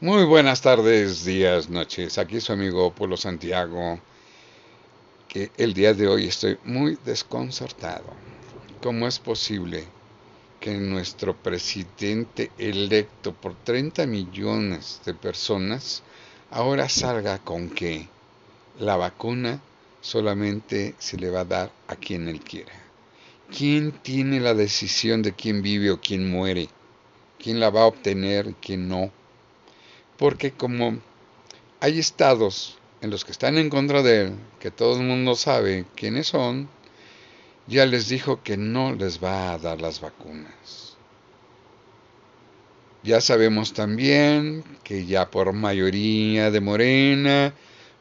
Muy buenas tardes, días, noches. Aquí su amigo Polo Santiago, que el día de hoy estoy muy desconcertado. ¿Cómo es posible que nuestro presidente electo por 30 millones de personas ahora salga con que la vacuna solamente se le va a dar a quien él quiera? ¿Quién tiene la decisión de quién vive o quién muere? ¿Quién la va a obtener y quién no? Porque como hay estados en los que están en contra de él, que todo el mundo sabe quiénes son, ya les dijo que no les va a dar las vacunas. Ya sabemos también que ya por mayoría de Morena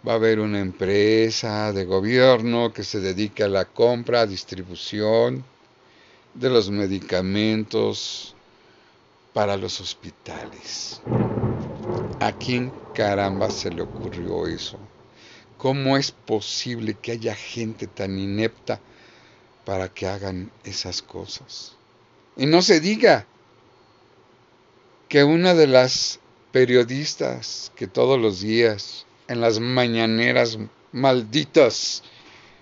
va a haber una empresa de gobierno que se dedica a la compra, distribución de los medicamentos para los hospitales. ¿A quién caramba se le ocurrió eso? ¿Cómo es posible que haya gente tan inepta para que hagan esas cosas? Y no se diga que una de las periodistas que todos los días en las mañaneras malditas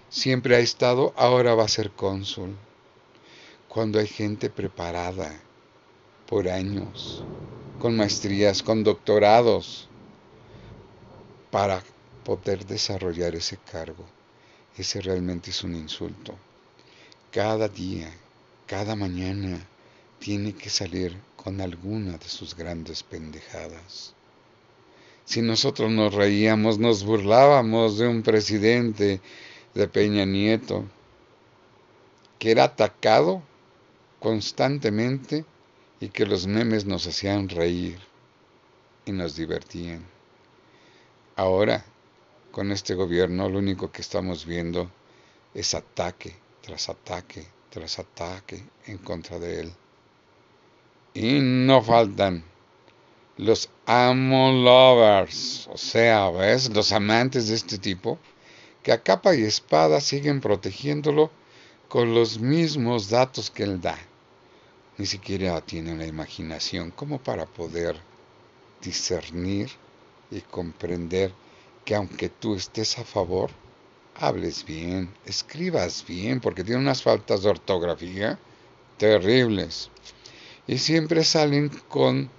siempre ha estado, ahora va a ser cónsul. Cuando hay gente preparada por años con maestrías, con doctorados, para poder desarrollar ese cargo. Ese realmente es un insulto. Cada día, cada mañana, tiene que salir con alguna de sus grandes pendejadas. Si nosotros nos reíamos, nos burlábamos de un presidente de Peña Nieto, que era atacado constantemente y que los memes nos hacían reír y nos divertían. Ahora, con este gobierno, lo único que estamos viendo es ataque tras ataque tras ataque en contra de él. Y no faltan los amo lovers, o sea, ¿ves? Los amantes de este tipo, que a capa y espada siguen protegiéndolo con los mismos datos que él da ni siquiera tiene la imaginación como para poder discernir y comprender que aunque tú estés a favor, hables bien, escribas bien, porque tiene unas faltas de ortografía terribles. Y siempre salen con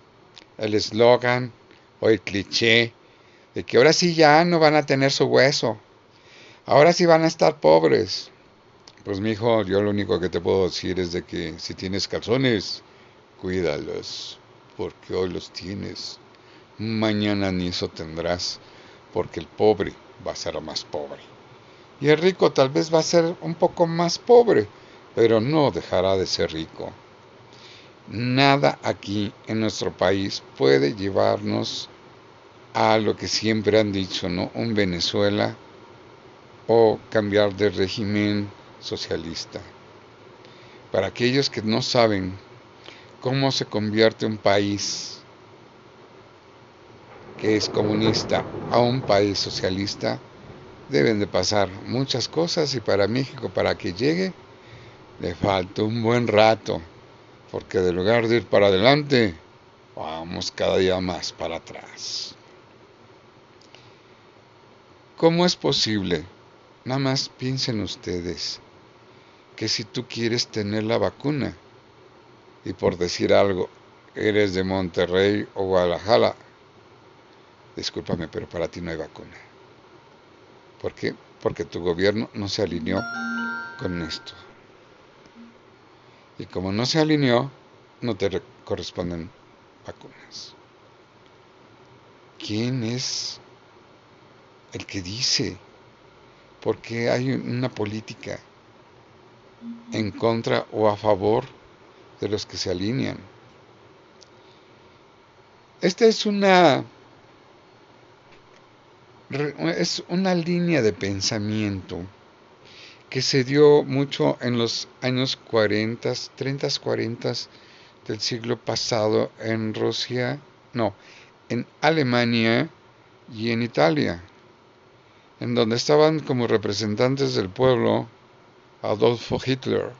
el eslogan o el cliché de que ahora sí ya no van a tener su hueso, ahora sí van a estar pobres. Pues mi hijo, yo lo único que te puedo decir es de que si tienes calzones, cuídalos, porque hoy los tienes. Mañana ni eso tendrás, porque el pobre va a ser más pobre. Y el rico tal vez va a ser un poco más pobre, pero no dejará de ser rico. Nada aquí en nuestro país puede llevarnos a lo que siempre han dicho, ¿no? Un Venezuela o cambiar de régimen socialista. Para aquellos que no saben cómo se convierte un país que es comunista a un país socialista, deben de pasar muchas cosas y para México, para que llegue, le falta un buen rato, porque de lugar de ir para adelante, vamos cada día más para atrás. ¿Cómo es posible? Nada más piensen ustedes que si tú quieres tener la vacuna y por decir algo, eres de Monterrey o Guadalajara, discúlpame, pero para ti no hay vacuna. ¿Por qué? Porque tu gobierno no se alineó con esto. Y como no se alineó, no te corresponden vacunas. ¿Quién es el que dice? Porque hay una política en contra o a favor de los que se alinean. Esta es una es una línea de pensamiento que se dio mucho en los años 40, 30, 40 del siglo pasado en Rusia, no, en Alemania y en Italia, en donde estaban como representantes del pueblo Adolfo Hitler.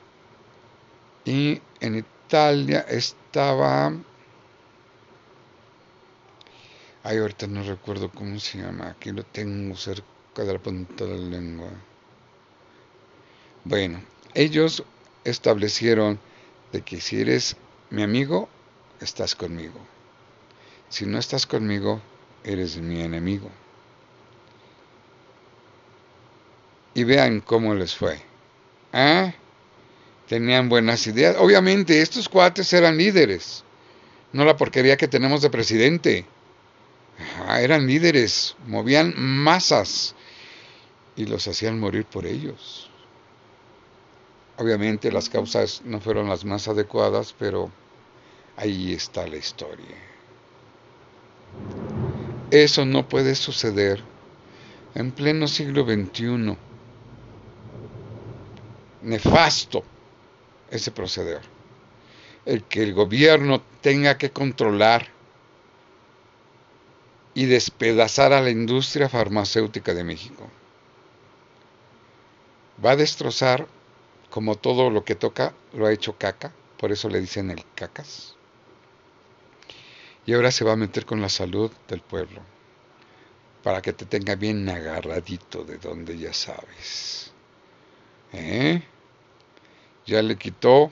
Y en Italia estaba Ay, ahorita no recuerdo cómo se llama. Aquí lo tengo cerca de la punta de la lengua. Bueno, ellos establecieron de que si eres mi amigo, estás conmigo. Si no estás conmigo, eres mi enemigo. Y vean cómo les fue. ¿Ah? Tenían buenas ideas. Obviamente, estos cuates eran líderes. No la porquería que tenemos de presidente. eran líderes, movían masas y los hacían morir por ellos. Obviamente las causas no fueron las más adecuadas, pero ahí está la historia. Eso no puede suceder en pleno siglo XXI. Nefasto ese proceder. El que el gobierno tenga que controlar y despedazar a la industria farmacéutica de México. Va a destrozar, como todo lo que toca, lo ha hecho caca, por eso le dicen el cacas y ahora se va a meter con la salud del pueblo, para que te tenga bien agarradito de donde ya sabes. ¿Eh? Ya le quitó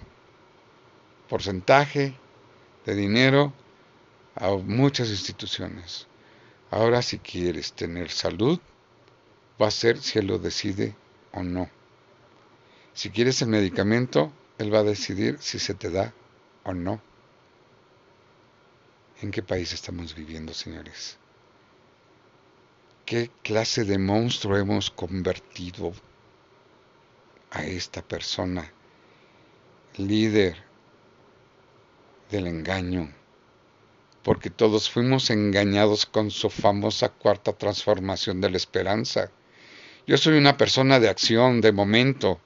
porcentaje de dinero a muchas instituciones. Ahora si quieres tener salud, va a ser si él lo decide o no. Si quieres el medicamento, él va a decidir si se te da o no. ¿En qué país estamos viviendo, señores? ¿Qué clase de monstruo hemos convertido a esta persona, líder del engaño? Porque todos fuimos engañados con su famosa cuarta transformación de la esperanza. Yo soy una persona de acción, de momento,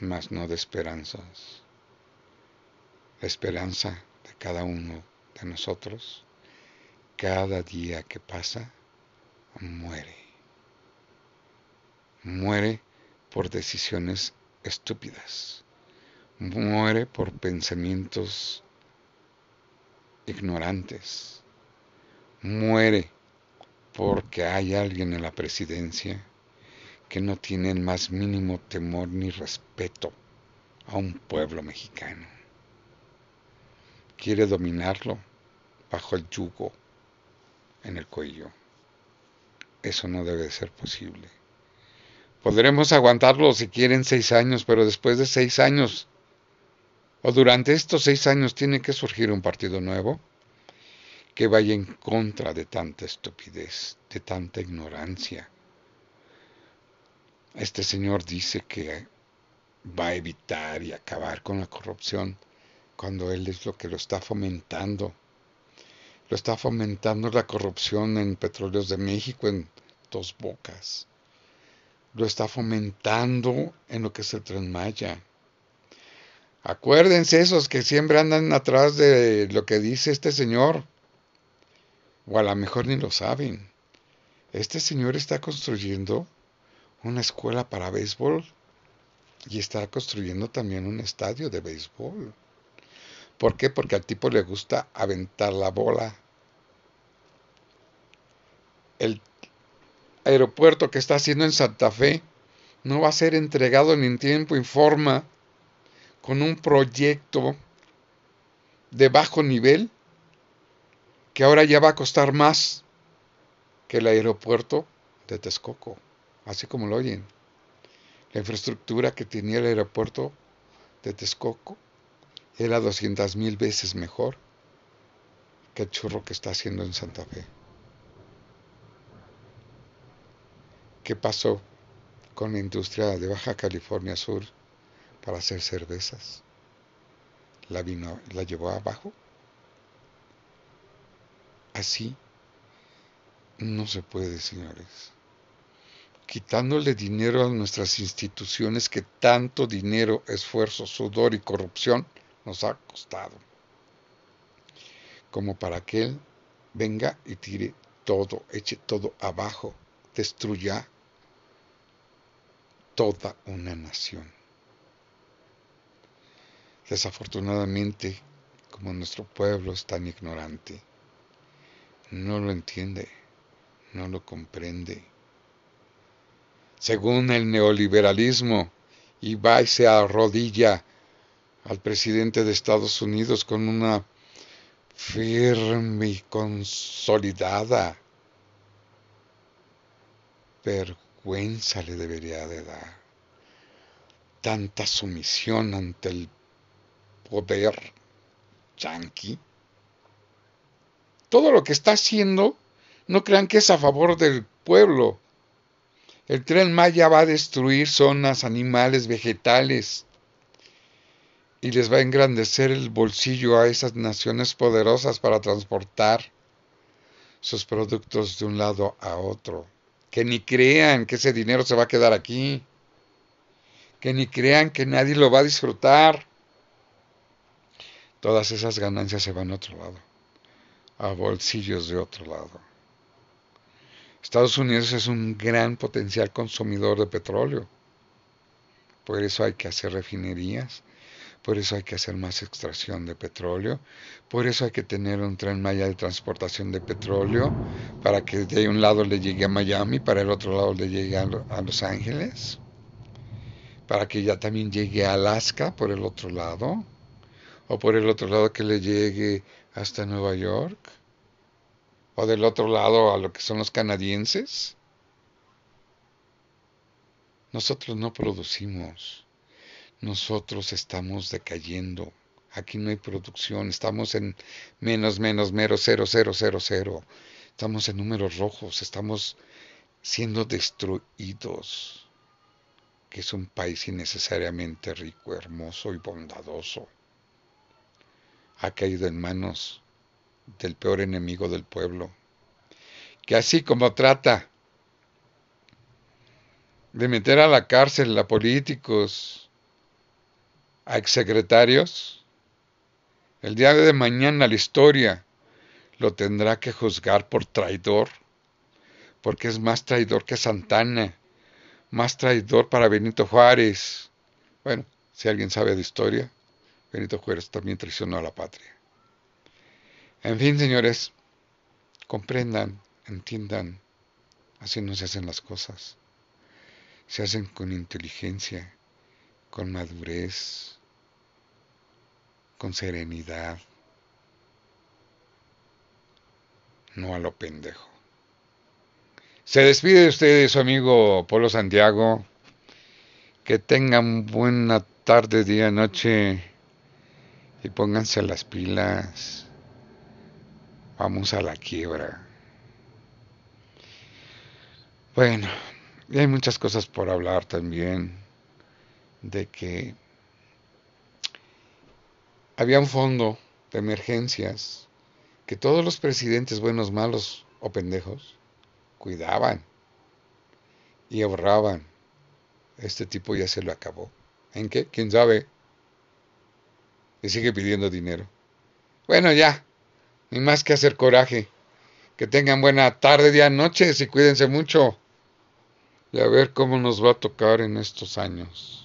mas no de esperanzas. La esperanza de cada uno de nosotros, cada día que pasa, muere. Muere por decisiones estúpidas. Muere por pensamientos ignorantes. Muere porque hay alguien en la presidencia que no tiene el más mínimo temor ni respeto a un pueblo mexicano quiere dominarlo bajo el yugo en el cuello. Eso no debe ser posible. Podremos aguantarlo si quieren seis años, pero después de seis años, o durante estos seis años, tiene que surgir un partido nuevo que vaya en contra de tanta estupidez, de tanta ignorancia. Este señor dice que va a evitar y acabar con la corrupción cuando Él es lo que lo está fomentando. Lo está fomentando la corrupción en Petróleos de México en dos bocas. Lo está fomentando en lo que es el Tren Maya. Acuérdense esos que siempre andan atrás de lo que dice este señor. O a lo mejor ni lo saben. Este señor está construyendo una escuela para béisbol y está construyendo también un estadio de béisbol. ¿Por qué? Porque al tipo le gusta aventar la bola. El aeropuerto que está haciendo en Santa Fe no va a ser entregado ni en tiempo y forma con un proyecto de bajo nivel que ahora ya va a costar más que el aeropuerto de Texcoco, así como lo oyen. La infraestructura que tenía el aeropuerto de Texcoco era 200 mil veces mejor que el churro que está haciendo en Santa Fe. ¿Qué pasó con la industria de Baja California Sur para hacer cervezas? ¿La, vino, la llevó abajo? Así no se puede, señores. Quitándole dinero a nuestras instituciones que tanto dinero, esfuerzo, sudor y corrupción nos ha costado. Como para que Él venga y tire todo, eche todo abajo, destruya toda una nación. Desafortunadamente, como nuestro pueblo es tan ignorante, no lo entiende, no lo comprende. Según el neoliberalismo, y se arrodilla al presidente de Estados Unidos con una firme y consolidada vergüenza le debería de dar. Tanta sumisión ante el poder yanqui. Todo lo que está haciendo, no crean que es a favor del pueblo. El tren Maya va a destruir zonas, animales, vegetales y les va a engrandecer el bolsillo a esas naciones poderosas para transportar sus productos de un lado a otro. Que ni crean que ese dinero se va a quedar aquí. Que ni crean que nadie lo va a disfrutar. Todas esas ganancias se van a otro lado, a bolsillos de otro lado. Estados Unidos es un gran potencial consumidor de petróleo. Por eso hay que hacer refinerías, por eso hay que hacer más extracción de petróleo, por eso hay que tener un tren Maya de transportación de petróleo para que de un lado le llegue a Miami, para el otro lado le llegue a, Los Ángeles, para que ya también llegue a Alaska por el otro lado, o por el otro lado que le llegue hasta Nueva York, o del otro lado a lo que son los canadienses. Nosotros no producimos nosotros estamos decayendo. Aquí no hay producción, estamos en menos, menos, mero, cero, cero, cero, cero. Estamos en números rojos, estamos siendo destruidos. Que es un país innecesariamente rico, hermoso y bondadoso. Ha caído en manos del peor enemigo del pueblo. Que así como trata de meter a la cárcel a políticos, a exsecretarios, el día de mañana la historia lo tendrá que juzgar por traidor, porque es más traidor que Santana, más traidor para Benito Juárez. Bueno, si alguien sabe de historia, Benito Juárez también traicionó a la patria. En fin, señores, comprendan, entiendan, así no se hacen las cosas. Se hacen con inteligencia, con madurez, con serenidad, no a lo pendejo. Se despide de ustedes su amigo Polo Santiago. Que tengan buena tarde, día, noche y pónganse las pilas. Vamos a la quiebra. Bueno, y hay muchas cosas por hablar también de que había un fondo de emergencias que todos los presidentes, buenos, malos o pendejos, cuidaban y ahorraban. Este tipo ya se lo acabó. ¿En qué? ¿Quién sabe? Y sigue pidiendo dinero. Bueno, ya. Ni más que hacer coraje. Que tengan buena tarde, día, noche y cuídense mucho. Y a ver cómo nos va a tocar en estos años.